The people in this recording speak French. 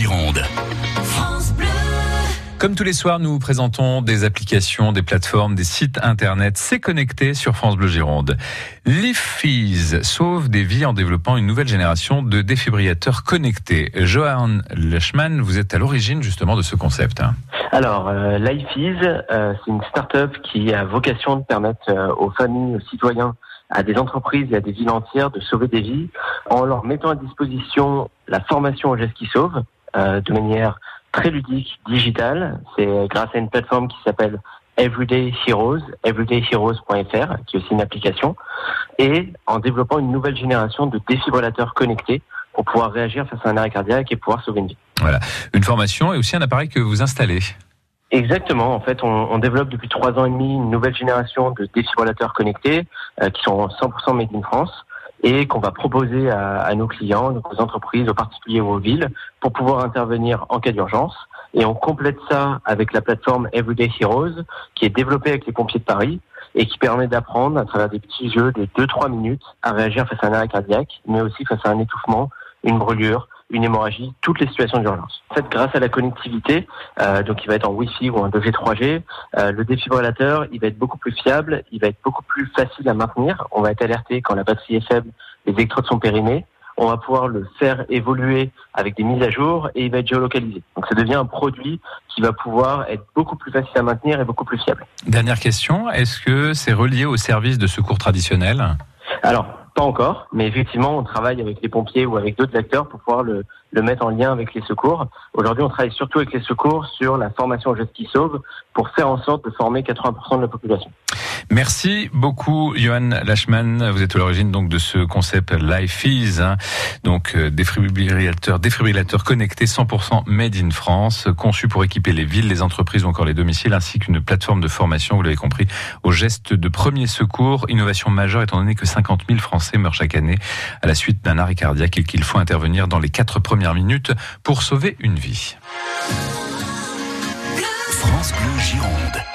Gironde. Comme tous les soirs, nous vous présentons des applications, des plateformes, des sites internet. C'est connecté sur France Bleu Gironde. LiveFees sauve des vies en développant une nouvelle génération de défibrillateurs connectés. Johan Lechman, vous êtes à l'origine justement de ce concept. Hein. Alors, euh, euh, c'est une start-up qui a vocation de permettre euh, aux familles, aux citoyens, à des entreprises et à des villes entières de sauver des vies en leur mettant à disposition la formation aux gestes qui sauvent euh, de manière très ludique, digital. C'est grâce à une plateforme qui s'appelle Everyday Heroes, everydayheroes.fr, qui est aussi une application, et en développant une nouvelle génération de défibrillateurs connectés pour pouvoir réagir face à un arrêt cardiaque et pouvoir sauver une vie. Voilà, une formation et aussi un appareil que vous installez. Exactement. En fait, on, on, développe depuis trois ans et demi une nouvelle génération de défibrillateurs connectés euh, qui sont 100% made in France et qu'on va proposer à, à, nos clients, aux entreprises, aux particuliers ou aux villes pour pouvoir intervenir en cas d'urgence. Et on complète ça avec la plateforme Everyday Heroes qui est développée avec les pompiers de Paris et qui permet d'apprendre à travers des petits jeux de 2-3 minutes à réagir face à un arrêt cardiaque, mais aussi face à un étouffement, une brûlure, une hémorragie, toutes les situations d'urgence. En fait, grâce à la connectivité, euh, donc il va être en Wi-Fi ou en 2G, 3G, euh, le défibrillateur, il va être beaucoup plus fiable, il va être beaucoup plus facile à maintenir. On va être alerté quand la batterie est faible, les électrodes sont périmés. On va pouvoir le faire évoluer avec des mises à jour et il va être géolocalisé. Donc ça devient un produit qui va pouvoir être beaucoup plus facile à maintenir et beaucoup plus fiable. Dernière question, est-ce que c'est relié au service de secours traditionnel? Alors, pas encore, mais effectivement, on travaille avec les pompiers ou avec d'autres acteurs pour pouvoir le, mettre en lien avec les secours. Aujourd'hui, on travaille surtout avec les secours sur la formation aux gestes qui sauvent pour faire en sorte de former 80% de la population. Merci beaucoup, Johan Lachman. Vous êtes à l'origine donc de ce concept Life Is, hein. donc euh, défibrillateur, défibrillateur connecté 100% made in France, conçu pour équiper les villes, les entreprises ou encore les domiciles, ainsi qu'une plateforme de formation, vous l'avez compris, aux gestes de premier secours. Innovation majeure étant donné que 50 000 Français meurent chaque année à la suite d'un arrêt cardiaque et qu'il faut intervenir dans les quatre premières minutes pour sauver une vie. France Bleu Gironde.